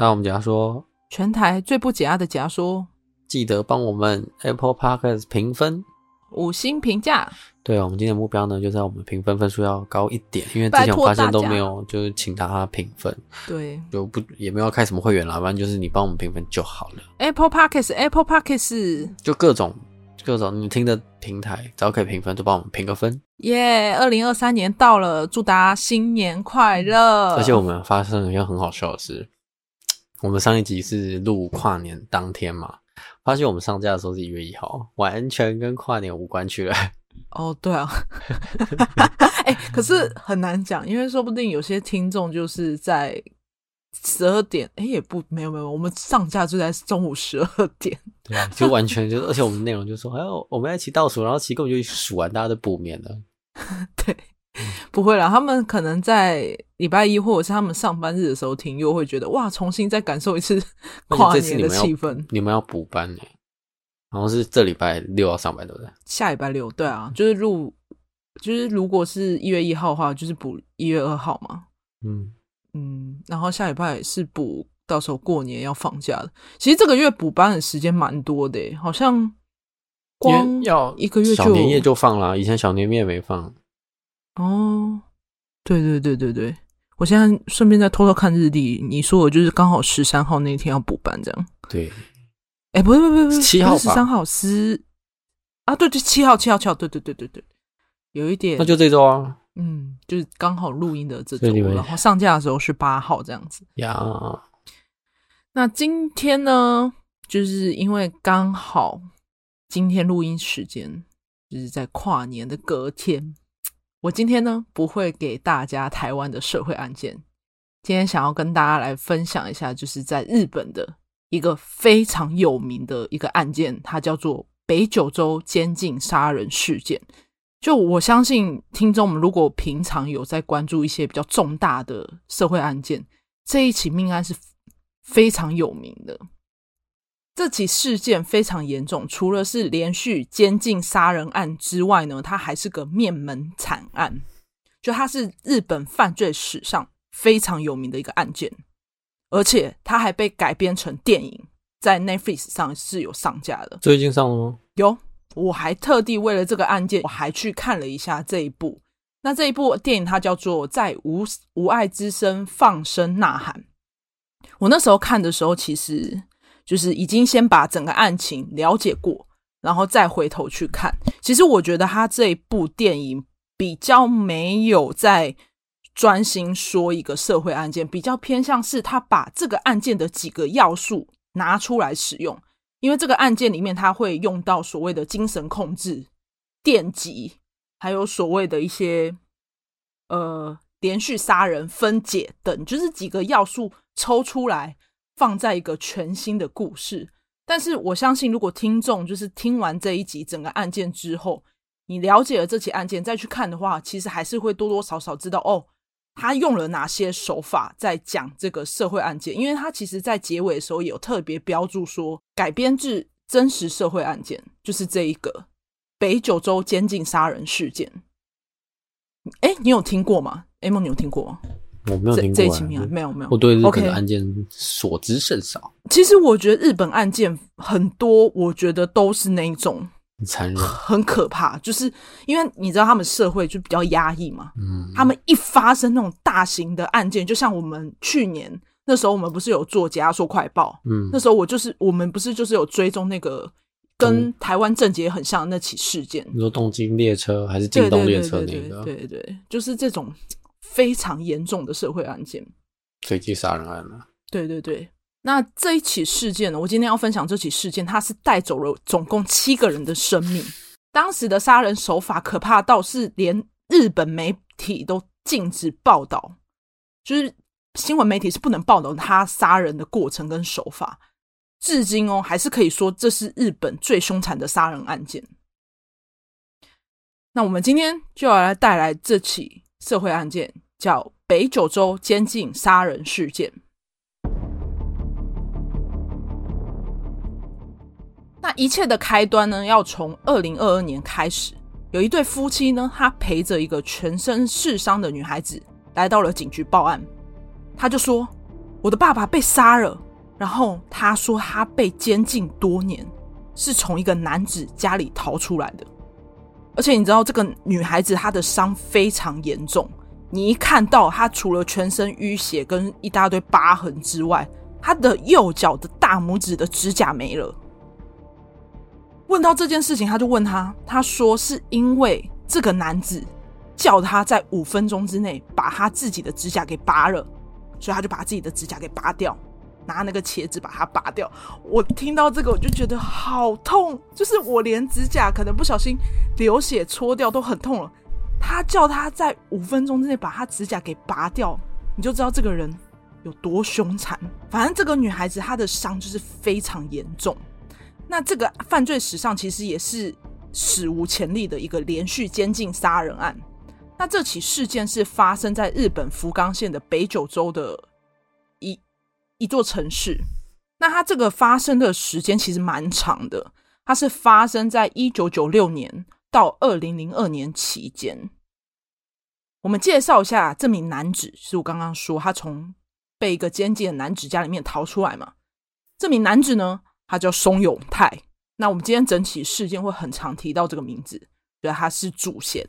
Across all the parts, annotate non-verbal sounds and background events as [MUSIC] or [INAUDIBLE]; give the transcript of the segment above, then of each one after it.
那我们假说，全台最不解压的假说，记得帮我们 Apple Podcast 评分，五星评价。对，我们今天的目标呢，就在我们评分分数要高一点，因为之前我发现都没有，就是请大家评分。对，就不也没有开什么会员啦，反正就是你帮我们评分就好了。Apple Podcast，Apple Podcast，就各种各种你听的平台，只要可以评分，就帮我们评个分。耶！二零二三年到了，祝大家新年快乐！而且我们发生了一件很好笑的事。我们上一集是录跨年当天嘛，发现我们上架的时候是一月一号，完全跟跨年无关去了。哦，对啊，[LAUGHS] 哎、欸，可是很难讲，因为说不定有些听众就是在十二点，哎、欸，也不没有没有，我们上架就在中午十二点，对啊，就完全就，而且我们内容就说，哎呦，我们要一起倒数，然后其实根本就数完，大家都补眠了。[LAUGHS] 对，[LAUGHS] 不会啦，他们可能在礼拜一或者是他们上班日的时候听，又会觉得哇，重新再感受一次跨年的气氛。你们要补班呢？好像是这礼拜六要上班，对不对？下礼拜六，对啊，就是入，就是如果是一月一号的话，就是补一月二号嘛。嗯嗯，然后下礼拜是补，到时候过年要放假的。其实这个月补班的时间蛮多的，好像。光要一个月就小年夜就放了，以前小年夜没放。哦，对对对对对，我现在顺便再偷偷看日历，你说我就是刚好十三号那天要补班这样。对，哎，不是不是不是，七号十三号十啊，对对，七号七号七号，对对对对对，有一点，那就这周啊，嗯，就是刚好录音的这周，然后上架的时候是八号这样子呀。那今天呢，就是因为刚好。今天录音时间就是在跨年的隔天。我今天呢，不会给大家台湾的社会案件，今天想要跟大家来分享一下，就是在日本的一个非常有名的一个案件，它叫做北九州监禁杀人事件。就我相信听众们如果平常有在关注一些比较重大的社会案件，这一起命案是非常有名的。这起事件非常严重，除了是连续监禁杀人案之外呢，它还是个灭门惨案。就它是日本犯罪史上非常有名的一个案件，而且它还被改编成电影，在 Netflix 上是有上架的。最近上了吗？有，我还特地为了这个案件，我还去看了一下这一部。那这一部电影它叫做《在无无爱之声放声呐喊》。我那时候看的时候，其实。就是已经先把整个案情了解过，然后再回头去看。其实我觉得他这一部电影比较没有在专心说一个社会案件，比较偏向是他把这个案件的几个要素拿出来使用。因为这个案件里面他会用到所谓的精神控制、电击，还有所谓的一些呃连续杀人、分解等，就是几个要素抽出来。放在一个全新的故事，但是我相信，如果听众就是听完这一集整个案件之后，你了解了这起案件再去看的话，其实还是会多多少少知道哦，他用了哪些手法在讲这个社会案件，因为他其实在结尾的时候有特别标注说改编自真实社会案件，就是这一个北九州监禁杀人事件。哎，你有听过吗？哎梦，你有听过吗？我没有听过、啊，这这没有没有。我对日本的案件所知甚少。其实我觉得日本案件很多，我觉得都是那种很残忍、很可怕。就是因为你知道他们社会就比较压抑嘛，嗯，他们一发生那种大型的案件，就像我们去年那时候，我们不是有做解压缩快报，嗯，那时候我就是我们不是就是有追踪那个跟台湾政界很像的那起事件，你说东京列车还是京东列车那个？对对对，对，对，对，就是这种。非常严重的社会案件，随机杀人案了。对对对，那这一起事件呢？我今天要分享这起事件，它是带走了总共七个人的生命。当时的杀人手法可怕到是连日本媒体都禁止报道，就是新闻媒体是不能报道他杀人的过程跟手法。至今哦，还是可以说这是日本最凶残的杀人案件。那我们今天就要来带来这起。社会案件叫北九州监禁杀人事件。那一切的开端呢，要从二零二二年开始。有一对夫妻呢，他陪着一个全身是伤的女孩子来到了警局报案。他就说：“我的爸爸被杀了。然后他说他被监禁多年，是从一个男子家里逃出来的。而且你知道这个女孩子她的伤非常严重，你一看到他除了全身淤血跟一大堆疤痕之外，他的右脚的大拇指的指甲没了。问到这件事情，他就问他，他说是因为这个男子叫他在五分钟之内把他自己的指甲给拔了，所以他就把自己的指甲给拔掉。拿那个茄子把它拔掉，我听到这个我就觉得好痛，就是我连指甲可能不小心流血戳掉都很痛了。他叫他在五分钟之内把他指甲给拔掉，你就知道这个人有多凶残。反正这个女孩子她的伤就是非常严重。那这个犯罪史上其实也是史无前例的一个连续监禁杀人案。那这起事件是发生在日本福冈县的北九州的。一一座城市，那它这个发生的时间其实蛮长的，它是发生在一九九六年到二零零二年期间。我们介绍一下这名男子，是我刚刚说他从被一个监禁的男子家里面逃出来嘛？这名男子呢，他叫松永泰。那我们今天整起事件会很常提到这个名字，觉得他是主嫌。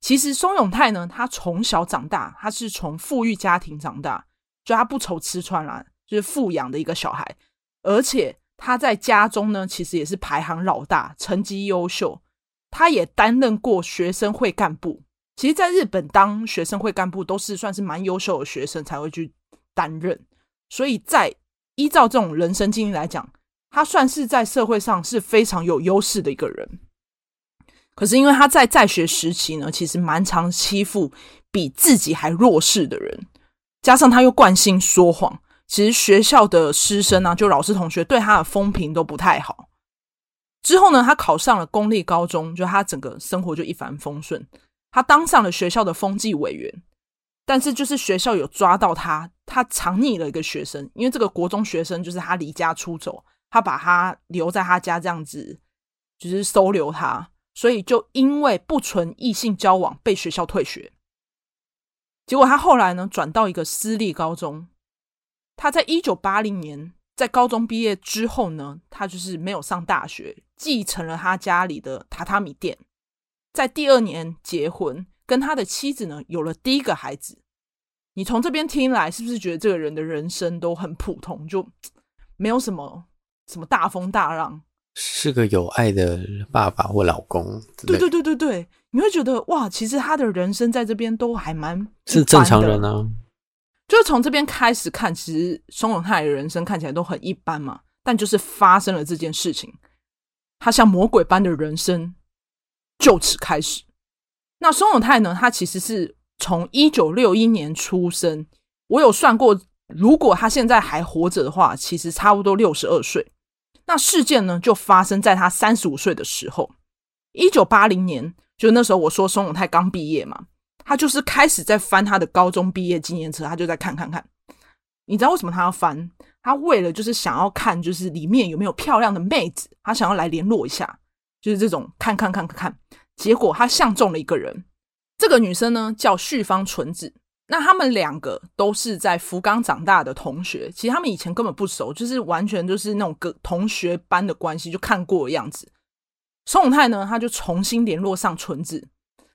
其实松永泰呢，他从小长大，他是从富裕家庭长大。就他不愁吃穿啦，就是富养的一个小孩，而且他在家中呢，其实也是排行老大，成绩优秀。他也担任过学生会干部。其实，在日本当学生会干部都是算是蛮优秀的学生才会去担任，所以在依照这种人生经历来讲，他算是在社会上是非常有优势的一个人。可是，因为他在在学时期呢，其实蛮常欺负比自己还弱势的人。加上他又惯性说谎，其实学校的师生啊，就老师同学对他的风评都不太好。之后呢，他考上了公立高中，就他整个生活就一帆风顺。他当上了学校的风纪委员，但是就是学校有抓到他，他藏匿了一个学生，因为这个国中学生就是他离家出走，他把他留在他家这样子，就是收留他，所以就因为不纯异性交往被学校退学。结果他后来呢，转到一个私立高中。他在一九八零年在高中毕业之后呢，他就是没有上大学，继承了他家里的榻榻米店。在第二年结婚，跟他的妻子呢有了第一个孩子。你从这边听来，是不是觉得这个人的人生都很普通，就 [TSK] 没有什么什么大风大浪？是个有爱的爸爸或老公。对对对对对。你会觉得哇，其实他的人生在这边都还蛮是正常人啊。就是从这边开始看，其实松永泰的人生看起来都很一般嘛。但就是发生了这件事情，他像魔鬼般的人生就此开始。那松永泰呢？他其实是从一九六一年出生，我有算过，如果他现在还活着的话，其实差不多六十二岁。那事件呢，就发生在他三十五岁的时候，一九八零年。就那时候，我说松永泰刚毕业嘛，他就是开始在翻他的高中毕业纪念册，他就在看看看。你知道为什么他要翻？他为了就是想要看，就是里面有没有漂亮的妹子，他想要来联络一下，就是这种看看看看看。结果他相中了一个人，这个女生呢叫旭方纯子。那他们两个都是在福冈长大的同学，其实他们以前根本不熟，就是完全就是那种个同学班的关系，就看过的样子。松永泰呢，他就重新联络上纯子，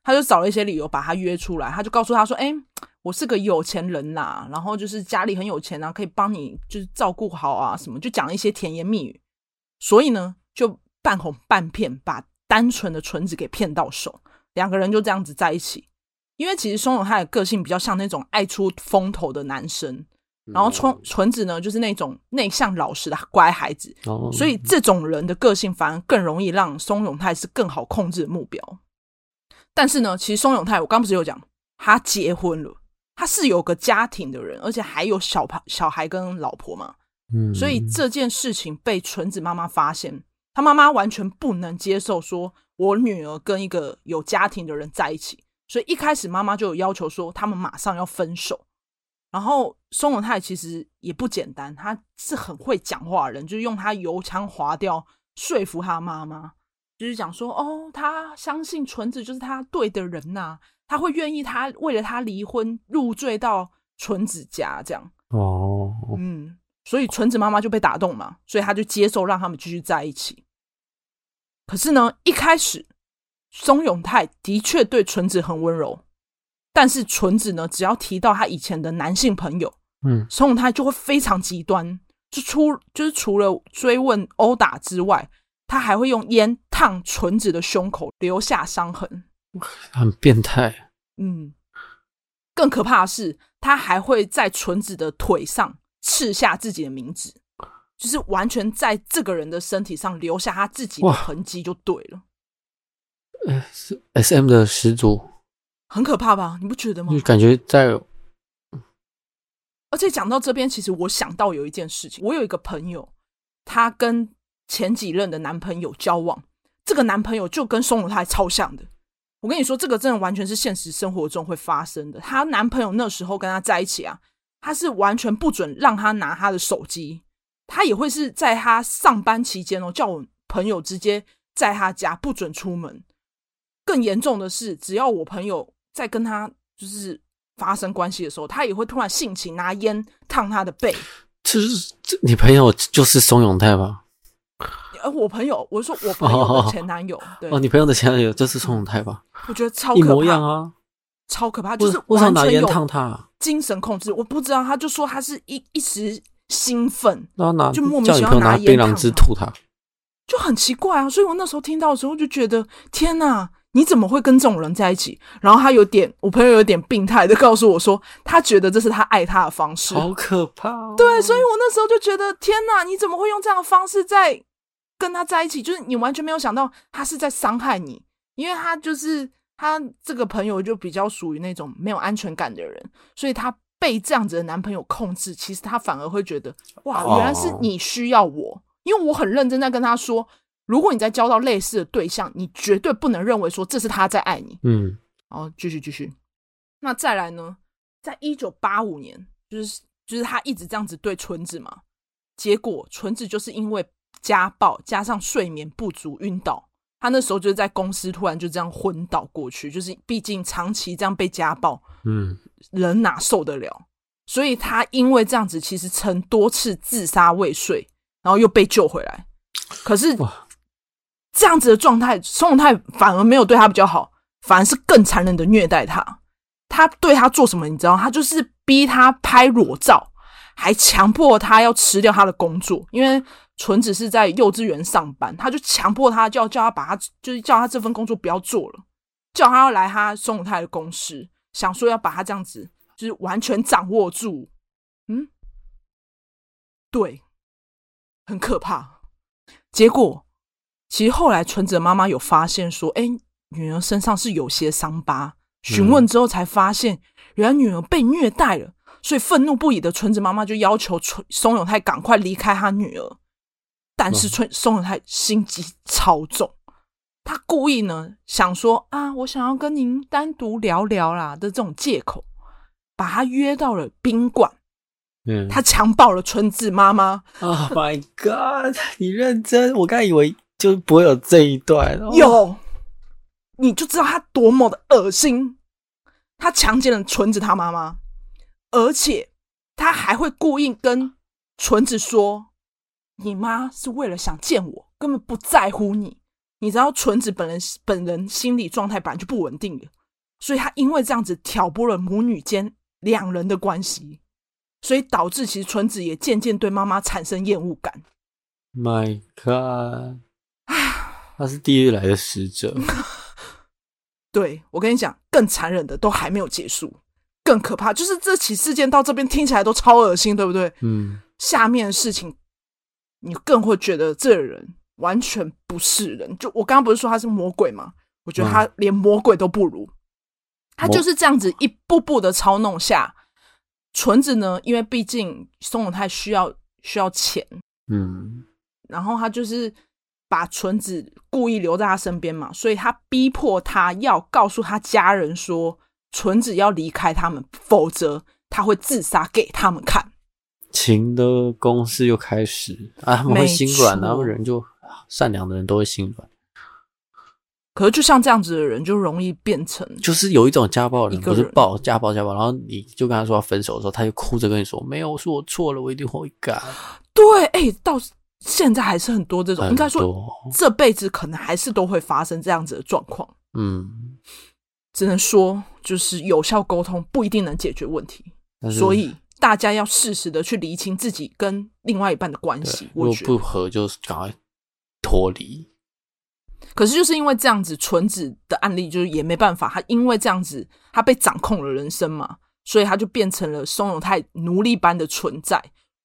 他就找了一些理由把他约出来，他就告诉他说：“哎、欸，我是个有钱人呐、啊，然后就是家里很有钱啊，可以帮你就是照顾好啊什么，就讲一些甜言蜜语，所以呢，就半哄半骗把单纯的纯子给骗到手，两个人就这样子在一起。因为其实松永泰的个性比较像那种爱出风头的男生。”然后纯纯子呢，就是那种内向老实的乖孩子，所以这种人的个性反而更容易让松永泰是更好控制的目标。但是呢，其实松永泰我刚不是有讲，他结婚了，他是有个家庭的人，而且还有小孩、小孩跟老婆嘛。嗯，所以这件事情被纯子妈妈发现，他妈妈完全不能接受，说我女儿跟一个有家庭的人在一起，所以一开始妈妈就有要求说，他们马上要分手。然后松永泰其实也不简单，他是很会讲话的人，就是用他油腔滑调说服他妈妈，就是讲说哦，他相信纯子就是他对的人呐、啊，他会愿意他为了他离婚入赘到纯子家这样。哦，嗯，所以纯子妈妈就被打动嘛，所以他就接受让他们继续在一起。可是呢，一开始松永泰的确对纯子很温柔，但是纯子呢，只要提到他以前的男性朋友，嗯，松永泰就会非常极端，就出就是除了追问、殴打之外，他还会用烟烫纯子的胸口，留下伤痕，很变态。嗯，更可怕的是，他还会在纯子的腿上刺下自己的名字。就是完全在这个人的身体上留下他自己的痕迹就对了。S M 的始祖，很可怕吧？你不觉得吗？就感觉在。而且讲到这边，其实我想到有一件事情，我有一个朋友，他跟前几任的男朋友交往，这个男朋友就跟松永泰超像的。我跟你说，这个真的完全是现实生活中会发生的。她男朋友那时候跟她在一起啊，他是完全不准让她拿她的手机。他也会是在她上班期间哦，叫我朋友直接在她家不准出门。更严重的是，只要我朋友在跟他就是发生关系的时候，他也会突然性情拿烟烫她的背。这是这你朋友就是松永泰吧？呃，我朋友，我说我朋友的前男友，哦对哦，你朋友的前男友就是宋永泰吧？我觉得超可怕，一模一样啊，超可怕，就是为什么拿烟烫他？精神控制，我不知道，他就说他是一一时。兴奋，然后拿就莫名其妙拿槟榔汁吐他，就很奇怪啊！所以我那时候听到的时候就觉得，天哪，你怎么会跟这种人在一起？然后他有点，我朋友有点病态的告诉我说，他觉得这是他爱他的方式，好可怕哦。对，所以我那时候就觉得，天哪，你怎么会用这样的方式在跟他在一起？就是你完全没有想到他是在伤害你，因为他就是他这个朋友就比较属于那种没有安全感的人，所以他。被这样子的男朋友控制，其实他反而会觉得哇，原来是你需要我，oh. 因为我很认真在跟他说，如果你在交到类似的对象，你绝对不能认为说这是他在爱你。嗯，然后继续继续，那再来呢？在一九八五年，就是就是他一直这样子对纯子嘛，结果纯子就是因为家暴加上睡眠不足晕倒，他那时候就是在公司突然就这样昏倒过去，就是毕竟长期这样被家暴，嗯。人哪受得了？所以他因为这样子，其实曾多次自杀未遂，然后又被救回来。可是这样子的状态，宋永泰反而没有对他比较好，反而是更残忍的虐待他。他对他做什么？你知道？他就是逼他拍裸照，还强迫他要辞掉他的工作。因为纯子是在幼稚园上班，他就强迫他，叫叫他把他，就是叫他这份工作不要做了，叫他要来他松永泰的公司。想说要把他这样子，就是完全掌握住，嗯，对，很可怕。结果，其实后来纯子的妈妈有发现说，哎，女儿身上是有些伤疤。询问之后才发现，原来女儿被虐待了。所以愤怒不已的纯子妈妈就要求纯松永泰赶快离开她女儿。但是春松永泰心机超重。他故意呢，想说啊，我想要跟您单独聊聊啦的这种借口，把他约到了宾馆。嗯，他强暴了纯子妈妈。Oh my god！你认真？我刚以为就不会有这一段。有，你就知道他多么的恶心。他强奸了纯子他妈妈，而且他还会故意跟纯子说：“你妈是为了想见我，根本不在乎你。”你知道纯子本人本人心理状态本来就不稳定的，所以他因为这样子挑拨了母女间两人的关系，所以导致其实纯子也渐渐对妈妈产生厌恶感。My God，他是地狱来的使者。[LAUGHS] 对，我跟你讲，更残忍的都还没有结束，更可怕就是这起事件到这边听起来都超恶心，对不对？嗯，下面的事情你更会觉得这个人。完全不是人，就我刚刚不是说他是魔鬼吗？我觉得他连魔鬼都不如，嗯、他就是这样子一步步的操弄下，纯子呢，因为毕竟松永泰需要需要钱，嗯，然后他就是把纯子故意留在他身边嘛，所以他逼迫他要告诉他家人说，纯子要离开他们，否则他会自杀给他们看。情的攻势又开始啊，他们会心软，然后人就。善良的人都会心软，可是就像这样子的人，就容易变成就是有一种家暴的不是暴家暴家暴，然后你就跟他说要分手的时候，他就哭着跟你说：“没有，是我错了，我一定会改。”对，哎、欸，到现在还是很多这种，应该说这辈子可能还是都会发生这样子的状况。嗯，只能说就是有效沟通不一定能解决问题，所以大家要适时的去厘清自己跟另外一半的关系。如果不合，就赶快脱离。可是就是因为这样子，纯子的案例就是也没办法，他因为这样子，他被掌控了人生嘛，所以他就变成了松永泰奴隶般的存在，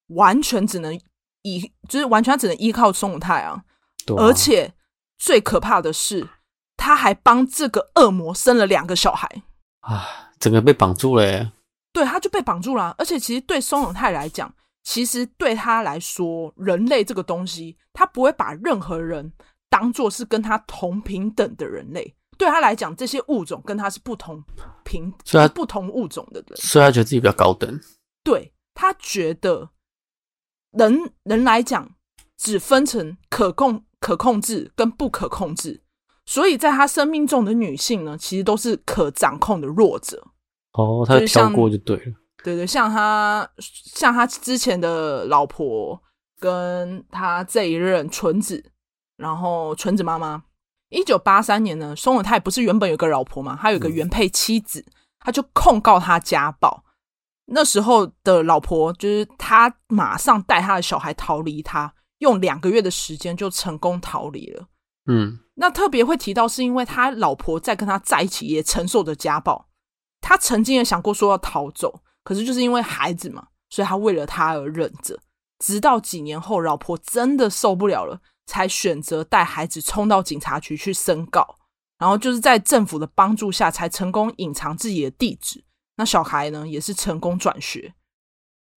完全只能依，就是完全只能依靠松永泰啊。对啊。而且最可怕的是，他还帮这个恶魔生了两个小孩啊，整个被绑住了耶。对，他就被绑住了啊。而且其实对松永泰来讲，其实对他来说，人类这个东西，他不会把任何人。当做是跟他同平等的人类，对他来讲，这些物种跟他是不同平，所以他不同物种的人，所以他觉得自己比较高等。对，他觉得人人来讲，只分成可控、可控制跟不可控制，所以在他生命中的女性呢，其实都是可掌控的弱者。哦，他跳过就对了。对对，像他像他之前的老婆，跟他这一任纯子。然后纯子妈妈，一九八三年呢，松永泰不是原本有个老婆嘛，他有个原配妻子，他就控告他家暴。那时候的老婆就是他，马上带他的小孩逃离他，用两个月的时间就成功逃离了。嗯，那特别会提到，是因为他老婆在跟他在一起也承受着家暴，他曾经也想过说要逃走，可是就是因为孩子嘛，所以他为了他而忍着，直到几年后，老婆真的受不了了。才选择带孩子冲到警察局去申告，然后就是在政府的帮助下，才成功隐藏自己的地址。那小孩呢，也是成功转学，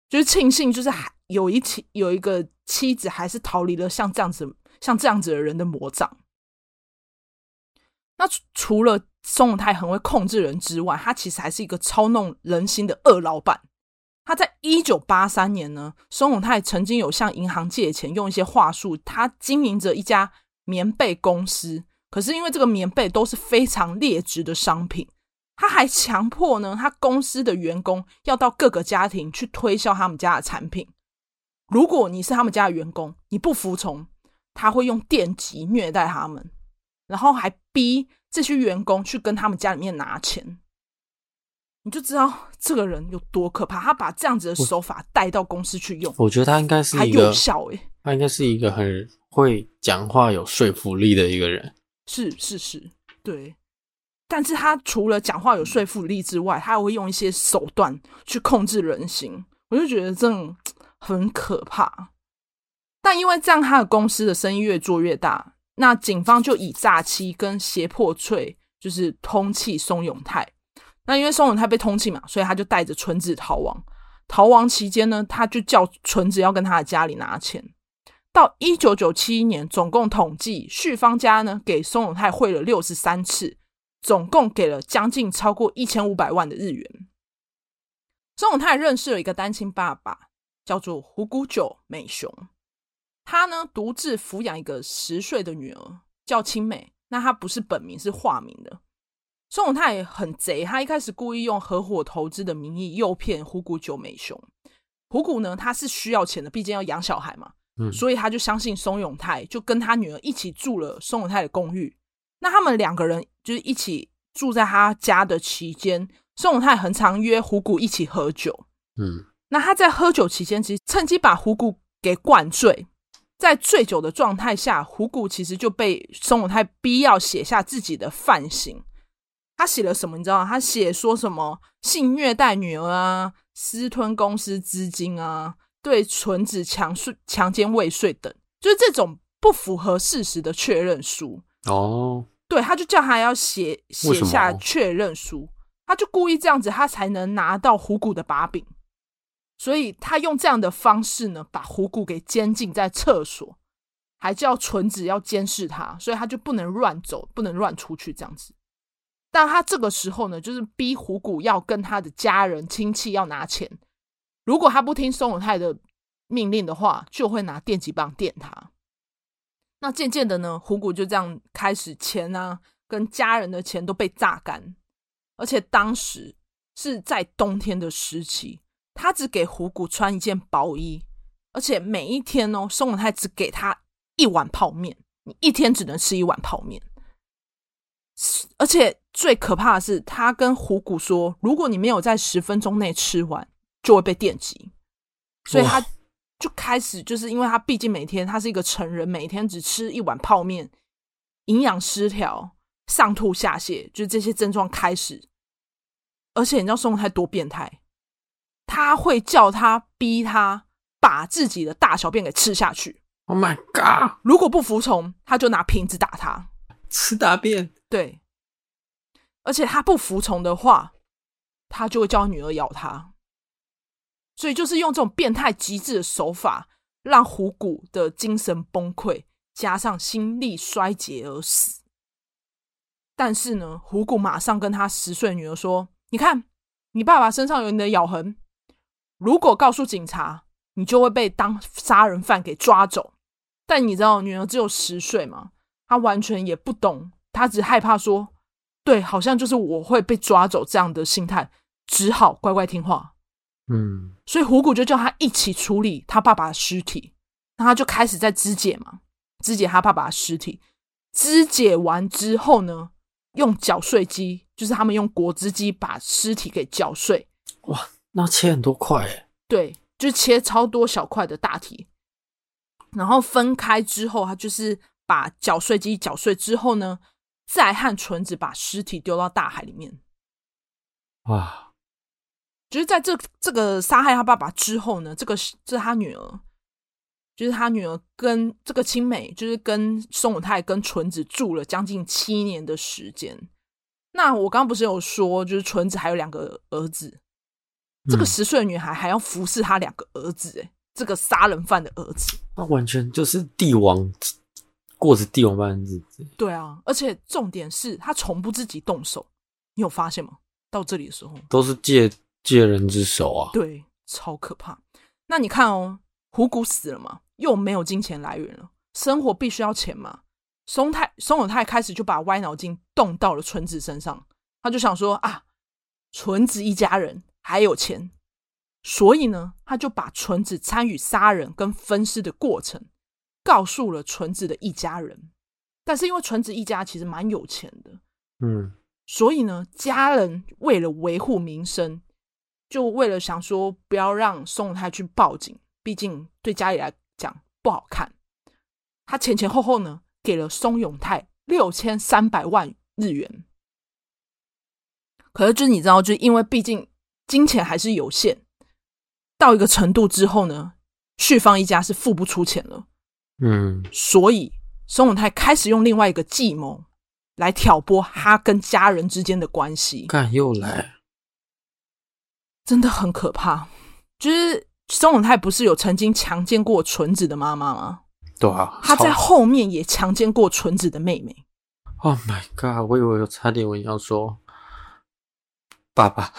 就是庆幸，就是还有一妻有一个妻子，还是逃离了像这样子像这样子的人的魔掌。那除了松永泰很会控制人之外，他其实还是一个操弄人心的恶老板。他在一九八三年呢，松永泰曾经有向银行借钱，用一些话术，他经营着一家棉被公司。可是因为这个棉被都是非常劣质的商品，他还强迫呢，他公司的员工要到各个家庭去推销他们家的产品。如果你是他们家的员工，你不服从，他会用电击虐待他们，然后还逼这些员工去跟他们家里面拿钱。你就知道这个人有多可怕，他把这样子的手法带到公司去用。我觉得他应该是一个有效诶，他应该是一个很会讲话、有说服力的一个人。是是是，对。但是他除了讲话有说服力之外，他还会用一些手段去控制人心。我就觉得这种很可怕。但因为这样，他的公司的生意越做越大，那警方就以诈欺跟胁迫罪，就是通缉松永泰。那因为松永泰被通缉嘛，所以他就带着纯子逃亡。逃亡期间呢，他就叫纯子要跟他的家里拿钱。到一九九七年，总共统计绪方家呢给松永泰汇了六十三次，总共给了将近超过一千五百万的日元。松永泰认识了一个单亲爸爸，叫做虎谷久美雄。他呢独自抚养一个十岁的女儿，叫青美。那他不是本名，是化名的。宋永泰很贼，他一开始故意用合伙投资的名义诱骗虎谷久美雄。虎谷呢，他是需要钱的，毕竟要养小孩嘛，嗯，所以他就相信宋永泰，就跟他女儿一起住了宋永泰的公寓。那他们两个人就是一起住在他家的期间，宋永泰很常约虎谷一起喝酒，嗯，那他在喝酒期间，其实趁机把虎谷给灌醉，在醉酒的状态下，虎谷其实就被松永泰逼要写下自己的犯行。他写了什么？你知道吗？他写说什么性虐待女儿啊，私吞公司资金啊，对纯子强睡、强奸未遂等，就是这种不符合事实的确认书。哦，对，他就叫他要写写下确认书，他就故意这样子，他才能拿到虎谷的把柄。所以他用这样的方式呢，把虎骨给监禁在厕所，还叫纯子要监视他，所以他就不能乱走，不能乱出去这样子。但他这个时候呢，就是逼虎骨要跟他的家人亲戚要拿钱，如果他不听松永泰的命令的话，就会拿电击棒电他。那渐渐的呢，虎骨就这样开始钱啊，跟家人的钱都被榨干，而且当时是在冬天的时期，他只给虎骨穿一件薄衣，而且每一天哦，松永泰只给他一碗泡面，你一天只能吃一碗泡面。而且最可怕的是，他跟虎骨说，如果你没有在十分钟内吃完，就会被电击。所以他就开始，就是因为他毕竟每天他是一个成人，每天只吃一碗泡面，营养失调、上吐下泻，就是这些症状开始。而且你知道宋永泰多变态？他会叫他逼他把自己的大小便给吃下去。Oh my god！如果不服从，他就拿瓶子打他。吃大便？对。而且他不服从的话，他就会叫女儿咬他。所以就是用这种变态极致的手法，让虎骨的精神崩溃，加上心力衰竭而死。但是呢，虎骨马上跟他十岁女儿说：“你看，你爸爸身上有你的咬痕，如果告诉警察，你就会被当杀人犯给抓走。”但你知道，女儿只有十岁嘛，她完全也不懂，她只害怕说：“对，好像就是我会被抓走这样的心态，只好乖乖听话。”嗯，所以虎骨就叫他一起处理他爸爸的尸体，那他就开始在肢解嘛，肢解他爸爸的尸体。肢解完之后呢，用搅碎机，就是他们用果汁机把尸体给搅碎。哇，那切很多块诶。对，就切超多小块的大体，然后分开之后，他就是把搅碎机搅碎之后呢，再和纯子把尸体丢到大海里面。哇。就是在这这个杀害他爸爸之后呢，这个是这是他女儿，就是他女儿跟这个青美，就是跟松永泰跟纯子住了将近七年的时间。那我刚刚不是有说，就是纯子还有两个儿子，这个十岁的女孩还要服侍他两个儿子，哎，这个杀人犯的儿子，那完全就是帝王过着帝王般的日子。对啊，而且重点是他从不自己动手，你有发现吗？到这里的时候都是借。借人之手啊！对，超可怕。那你看哦，虎骨死了嘛，又没有金钱来源了，生活必须要钱嘛。松太松永泰开始就把歪脑筋动到了纯子身上，他就想说啊，纯子一家人还有钱，所以呢，他就把纯子参与杀人跟分尸的过程告诉了纯子的一家人。但是因为纯子一家其实蛮有钱的，嗯，所以呢，家人为了维护名声。就为了想说不要让松永泰去报警，毕竟对家里来讲不好看。他前前后后呢给了松永泰六千三百万日元。可是就是你知道，就因为毕竟金钱还是有限，到一个程度之后呢，旭方一家是付不出钱了。嗯，所以松永泰开始用另外一个计谋来挑拨他跟家人之间的关系。看又来。真的很可怕，就是松永泰不是有曾经强奸过纯子的妈妈吗？对啊，他在后面也强奸过纯子的妹妹。Oh my god！我以为我差点我要说爸爸。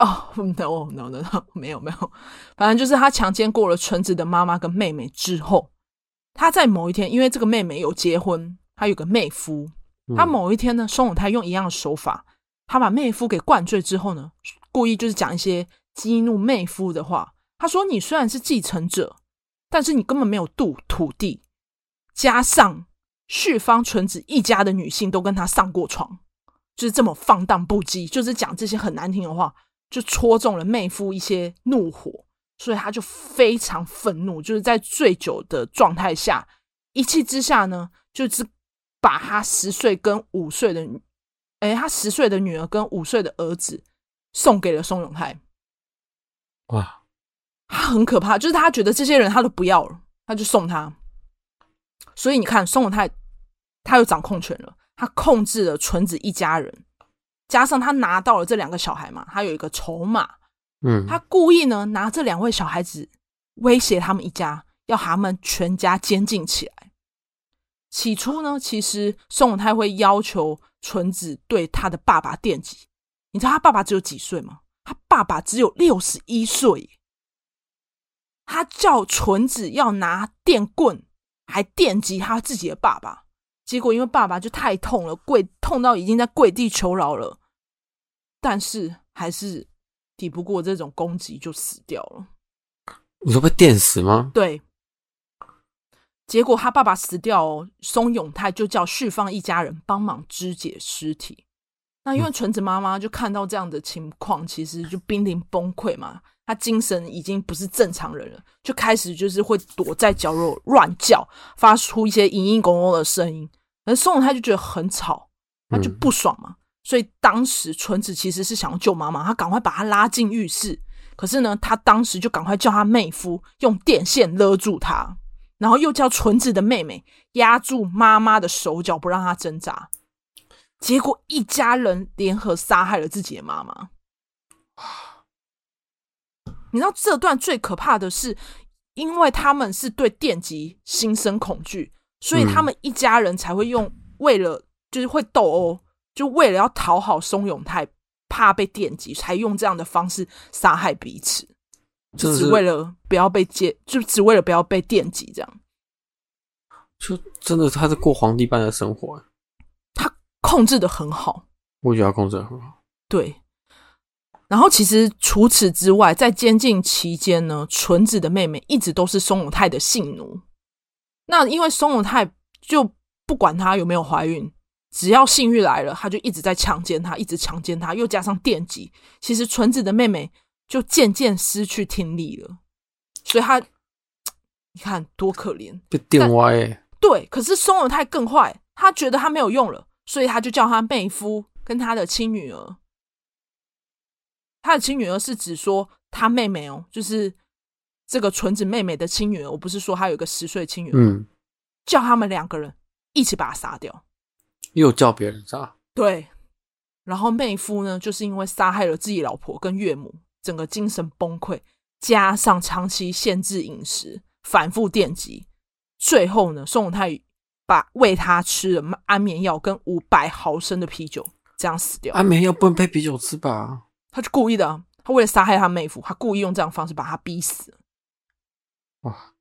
哦、oh,，no [LAUGHS] no no no，[LAUGHS] 没有没有，反正就是他强奸过了纯子的妈妈跟妹妹之后，他在某一天，因为这个妹妹有结婚，他有个妹夫，他某一天呢，松永泰用一样的手法，他把妹夫给灌醉之后呢。故意就是讲一些激怒妹夫的话。他说：“你虽然是继承者，但是你根本没有度土地。加上旭方纯子一家的女性都跟他上过床，就是这么放荡不羁，就是讲这些很难听的话，就戳中了妹夫一些怒火，所以他就非常愤怒，就是在醉酒的状态下，一气之下呢，就是把他十岁跟五岁的，哎，他十岁的女儿跟五岁的儿子。”送给了松永泰，哇，他很可怕，就是他觉得这些人他都不要了，他就送他。所以你看，松永泰他有掌控权了，他控制了纯子一家人，加上他拿到了这两个小孩嘛，他有一个筹码，嗯，他故意呢拿这两位小孩子威胁他们一家，要他们全家监禁起来。起初呢，其实宋永泰会要求纯子对他的爸爸电击。你知道他爸爸只有几岁吗？他爸爸只有六十一岁。他叫纯子要拿电棍，还电击他自己的爸爸。结果因为爸爸就太痛了，跪痛到已经在跪地求饶了，但是还是抵不过这种攻击，就死掉了。你说被电死吗？对。结果他爸爸死掉哦，松永泰就叫旭方一家人帮忙肢解尸体。那因为纯子妈妈就看到这样的情况，其实就濒临崩溃嘛，她精神已经不是正常人了，就开始就是会躲在角落乱叫，发出一些嘤嘤咕咕的声音。而松永泰就觉得很吵，他就不爽嘛，所以当时纯子其实是想要救妈妈，他赶快把她拉进浴室。可是呢，他当时就赶快叫他妹夫用电线勒住她。然后又叫纯子的妹妹压住妈妈的手脚，不让她挣扎。结果一家人联合杀害了自己的妈妈。你知道这段最可怕的是，因为他们是对电击心生恐惧，所以他们一家人才会用为了就是会斗殴，就为了要讨好松永泰，怕被电击，才用这样的方式杀害彼此。就只为了不要被接，就只为了不要被电击，这样。就真的他是过皇帝般的生活，他控制的很好。我觉得他控制得很好。对。然后其实除此之外，在监禁期间呢，纯子的妹妹一直都是松永泰的性奴。那因为松永泰就不管她有没有怀孕，只要性欲来了，他就一直在强奸她，一直强奸她，又加上电击，其实纯子的妹妹。就渐渐失去听力了，所以他，你看多可怜，被电歪欸。对，可是松永泰更坏，他觉得他没有用了，所以他就叫他妹夫跟他的亲女儿，他的亲女儿是指说他妹妹哦，就是这个纯子妹妹的亲女儿。我不是说他有个十岁亲女儿，嗯，叫他们两个人一起把他杀掉，又叫别人杀。对，然后妹夫呢，就是因为杀害了自己老婆跟岳母。整个精神崩溃，加上长期限制饮食、反复电击，最后呢，宋永泰把喂他吃了安眠药跟五百毫升的啤酒，这样死掉。安眠药不能配啤酒吃吧？他就故意的，他为了杀害他妹夫，他故意用这样方式把他逼死。哇！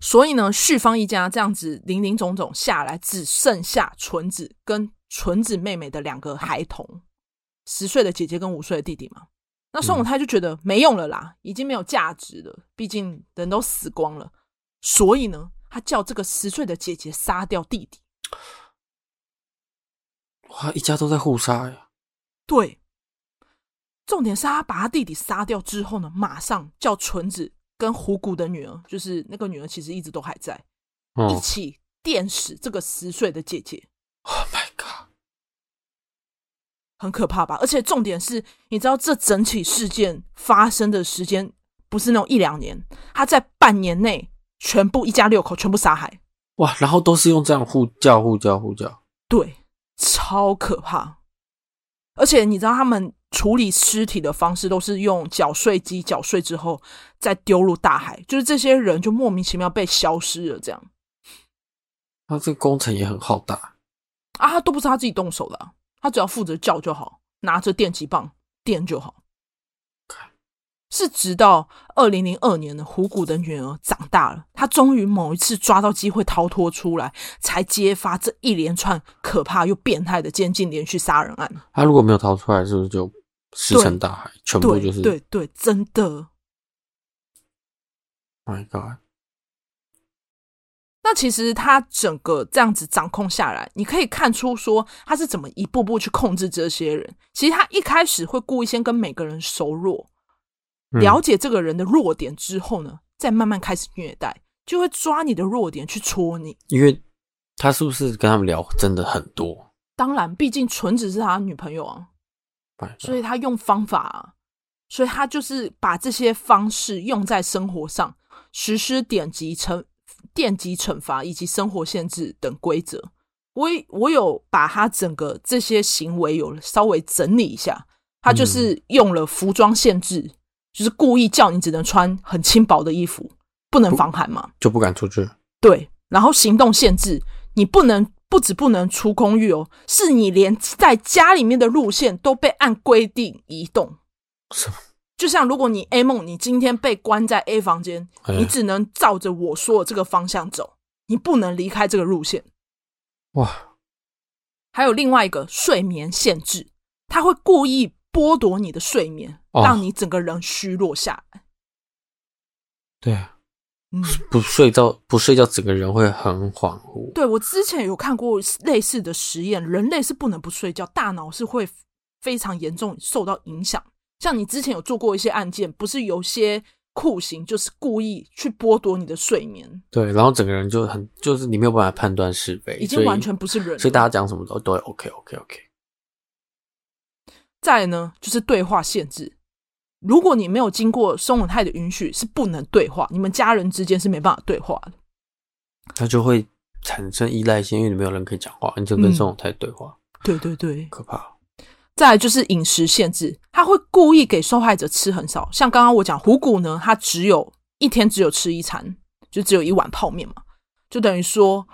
所以呢，旭芳一家这样子零零总总下来，只剩下纯子跟纯子妹妹的两个孩童，十岁的姐姐跟五岁的弟弟嘛。那宋永泰就觉得没用了啦，已经没有价值了，毕竟人都死光了。所以呢，他叫这个十岁的姐姐杀掉弟弟。哇，一家都在互杀呀！对，重点是他把他弟弟杀掉之后呢，马上叫纯子跟虎谷的女儿，就是那个女儿其实一直都还在，一起电死这个十岁的姐姐。Oh my god！很可怕吧？而且重点是，你知道这整起事件发生的时间不是那种一两年，他在半年内全部一家六口全部杀害。哇！然后都是用这样呼叫、呼叫、呼叫，对，超可怕。而且你知道他们处理尸体的方式都是用搅碎机搅碎之后再丢入大海，就是这些人就莫名其妙被消失了。这样，他这个工程也很浩大啊！他都不是他自己动手的啊。他只要负责叫就好，拿着电击棒电就好。是直到二零零二年的虎谷的女儿长大了，他终于某一次抓到机会逃脱出来，才揭发这一连串可怕又变态的监禁连续杀人案。他如果没有逃出来，是不是就石沉大海？全部就是对对，对，真的。My God！那其实他整个这样子掌控下来，你可以看出说他是怎么一步步去控制这些人。其实他一开始会故意先跟每个人熟络，了解这个人的弱点之后呢，再慢慢开始虐待，就会抓你的弱点去戳你。因为他是不是跟他们聊真的很多？当然，毕竟纯子是他女朋友啊，所以他用方法啊，所以他就是把这些方式用在生活上，实施典籍惩。电击惩罚以及生活限制等规则，我我有把他整个这些行为有稍微整理一下。他就是用了服装限制，嗯、就是故意叫你只能穿很轻薄的衣服，不能防寒嘛，就不敢出去。对，然后行动限制，你不能不止不能出公寓哦，是你连在家里面的路线都被按规定移动。什么？就像如果你 A 梦，你今天被关在 A 房间，你只能照着我说的这个方向走，你不能离开这个路线。哇，还有另外一个睡眠限制，他会故意剥夺你的睡眠，哦、让你整个人虚弱下来。对啊，嗯，不睡觉不睡觉，整个人会很恍惚。对，我之前有看过类似的实验，人类是不能不睡觉，大脑是会非常严重受到影响。像你之前有做过一些案件，不是有些。酷刑就是故意去剥夺你的睡眠，对，然后整个人就很，就是你没有办法判断是非，已经完全不是人了，所以大家讲什么都都会 OK OK OK。再呢，就是对话限制，如果你没有经过松永泰的允许，是不能对话，你们家人之间是没办法对话的，他就会产生依赖性，因为你没有人可以讲话，你就跟松永泰对话，嗯，对对对，可怕。再来就是饮食限制，他会故意给受害者吃很少，像刚刚我讲虎骨呢，他只有一天只有吃一餐，就只有一碗泡面嘛，就等于说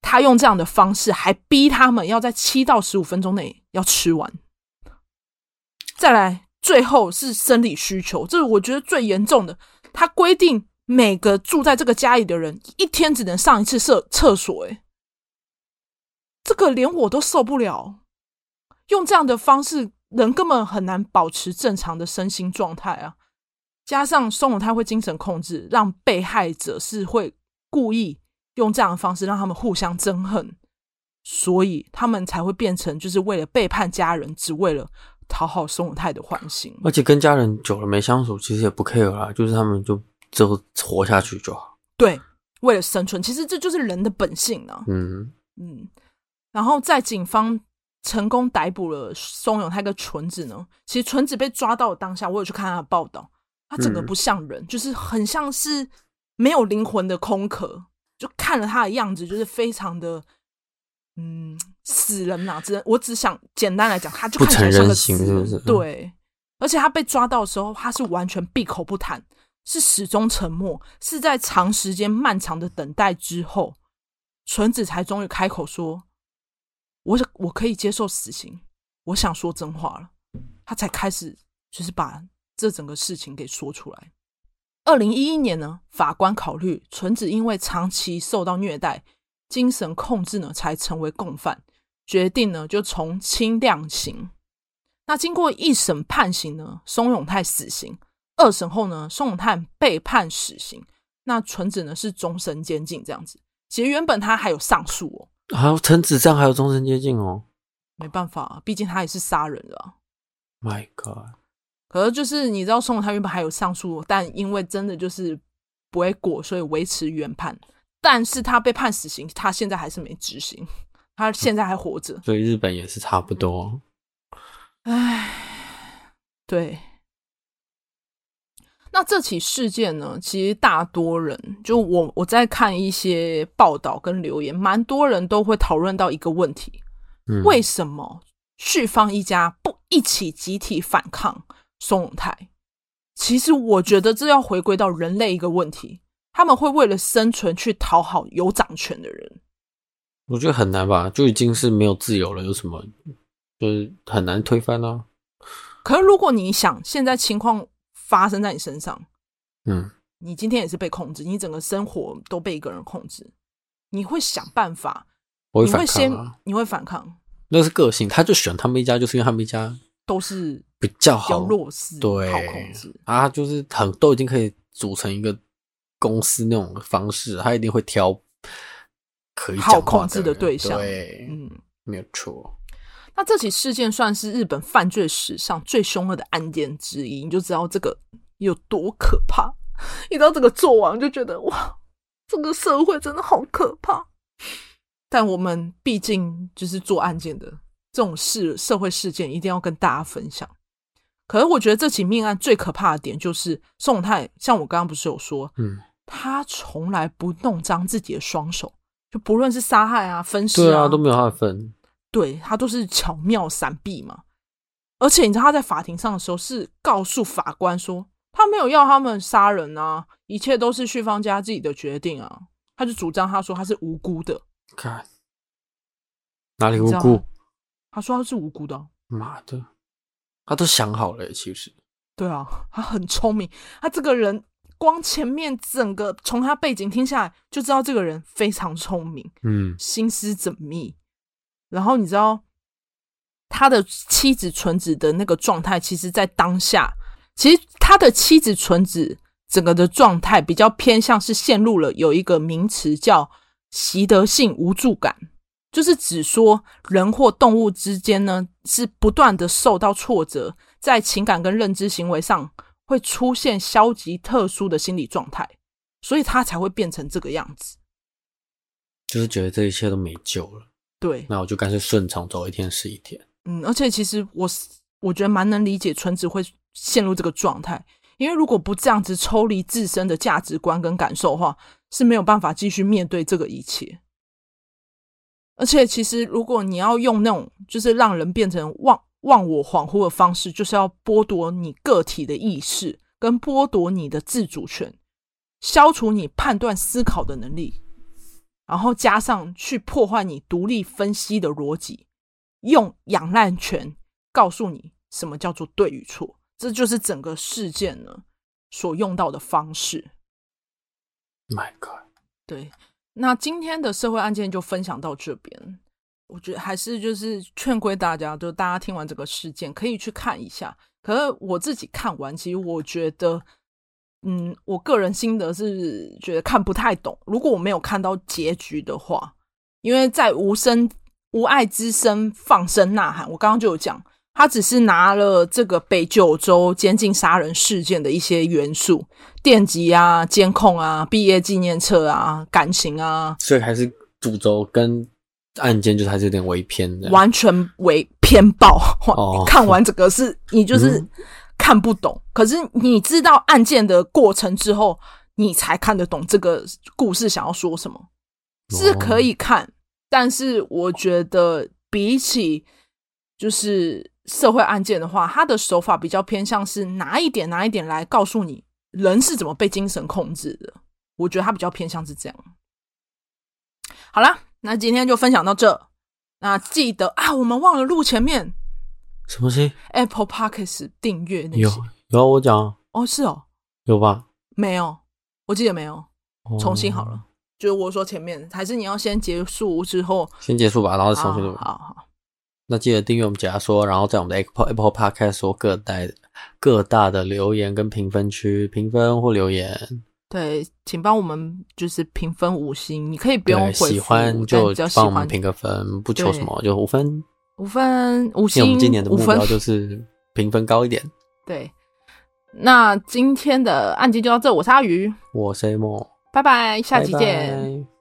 他用这样的方式，还逼他们要在七到十五分钟内要吃完。再来，最后是生理需求，这是我觉得最严重的，他规定每个住在这个家里的人一天只能上一次厕厕所，诶，这个连我都受不了。用这样的方式，人根本很难保持正常的身心状态啊！加上松永泰会精神控制，让被害者是会故意用这样的方式让他们互相憎恨，所以他们才会变成就是为了背叛家人，只为了讨好松永泰的欢心。而且跟家人久了没相处，其实也不 care 啦，就是他们就就活下去就好。对，为了生存，其实这就是人的本性呢、啊。嗯嗯，然后在警方。成功逮捕了松永泰跟纯子呢。其实纯子被抓到的当下，我有去看他的报道，他整个不像人，嗯、就是很像是没有灵魂的空壳。就看了他的样子，就是非常的嗯死人呐、啊。只能我只想简单来讲，他就看起来像个死人，是不是？对，而且他被抓到的时候，他是完全闭口不谈，是始终沉默，是在长时间漫长的等待之后，纯子才终于开口说。我我可以接受死刑，我想说真话了，他才开始就是把这整个事情给说出来。二零一一年呢，法官考虑纯子因为长期受到虐待，精神控制呢，才成为共犯，决定呢就从轻量刑。那经过一审判刑呢，松永泰死刑；二审后呢，松永泰被判死刑，那纯子呢是终身监禁这样子。其实原本他还有上诉哦。还有陈子这样还有终身监禁哦，没办法，毕竟他也是杀人了。My God！可是就是你知道，松永泰原本还有上诉，但因为真的就是不会过，所以维持原判。但是他被判死刑，他现在还是没执行，他现在还活着。所以日本也是差不多。唉，对。那这起事件呢，其实大多人就我我在看一些报道跟留言，蛮多人都会讨论到一个问题：嗯、为什么旭方一家不一起集体反抗松永泰？其实我觉得这要回归到人类一个问题，他们会为了生存去讨好有掌权的人。我觉得很难吧，就已经是没有自由了，有什么就是很难推翻啊。可是如果你想现在情况。发生在你身上，嗯，你今天也是被控制，你整个生活都被一个人控制，你会想办法，我会反抗啊，你会先，你会反抗，那是个性，他就选他们一家，就是因为他们一家都是比较好弱势，对，好控制啊，就是很都已经可以组成一个公司那种方式，他一定会挑可以好控制的对象，对，嗯，没有错。那这起事件算是日本犯罪史上最凶恶的案件之一，你就知道这个有多可怕。你知道这个做完就觉得哇，这个社会真的好可怕。但我们毕竟就是做案件的，这种事社会事件一定要跟大家分享。可是我觉得这起命案最可怕的点就是宋永泰，像我刚刚不是有说，嗯，他从来不弄脏自己的双手，就不论是杀害啊、分尸啊，对啊，都没有他的份。对，他都是巧妙闪避嘛，而且你知道他在法庭上的时候是告诉法官说，他没有要他们杀人啊，一切都是旭方家自己的决定啊，他就主张他说他是无辜的。看哪里无辜？他说他是无辜的啊。妈的，他都想好了，其实。对啊，他很聪明，他这个人光前面整个从他背景听下来就知道这个人非常聪明，嗯，心思缜密。然后你知道他的妻子纯子的那个状态，其实，在当下，其实他的妻子纯子整个的状态比较偏向是陷入了有一个名词叫习得性无助感，就是指说人或动物之间呢是不断的受到挫折，在情感跟认知行为上会出现消极特殊的心理状态，所以他才会变成这个样子。就是觉得这一切都没救了，对，那我就干脆顺从走一天是一天。嗯，而且其实我我觉得蛮能理解纯子会陷入这个状态，因为如果不这样子抽离自身的价值观跟感受的话，是没有办法继续面对这个一切。而且其实如果你要用那种就是让人变成忘忘我恍惚的方式，就是要剥夺你个体的意识，跟剥夺你的自主权，消除你判断思考的能力。然后加上去破坏你独立分析的逻辑，用仰赖权告诉你什么叫做对与错，这就是整个事件呢所用到的方式。My God，对，那今天的社会案件就分享到这边。我觉得还是就是劝归大家，就大家听完这个事件可以去看一下。可是我自己看完，其实我觉得。嗯，我个人心得是觉得看不太懂。如果我没有看到结局的话，因为在无声无爱之声放声呐喊，我刚刚就有讲，他只是拿了这个北九州监禁杀人事件的一些元素，电极啊、监控啊、毕业纪念册啊、感情啊，所以还是主轴跟案件就还是有点微偏的，完全为偏爆。[LAUGHS] 哦，看完这个是你就是。嗯看不懂，可是你知道案件的过程之后，你才看得懂这个故事想要说什么，是可以看。但是我觉得比起就是社会案件的话，他的手法比较偏向是拿一点拿一点来告诉你人是怎么被精神控制的。我觉得他比较偏向是这样。好啦，那今天就分享到这。那记得啊，我们忘了录前面。什么东西？Apple Podcast 订阅那些有有啊，我讲哦，是哦，有吧？没有，我记得没有。重新好了，就是我说前面，还是你要先结束之后先结束吧，然后重新录。好好，那记得订阅我们解压说，然后在我们的 Apple Apple Podcast 说各大各大的留言跟评分区评分或留言。对，请帮我们就是评分五星，你可以不用喜欢就帮我们评个分，不求什么，就五分。五分五星，我们今年的目标就是评分高一点。对，那今天的案件就到这，我是阿鱼，我是 A 梦，拜拜，下期见。Bye bye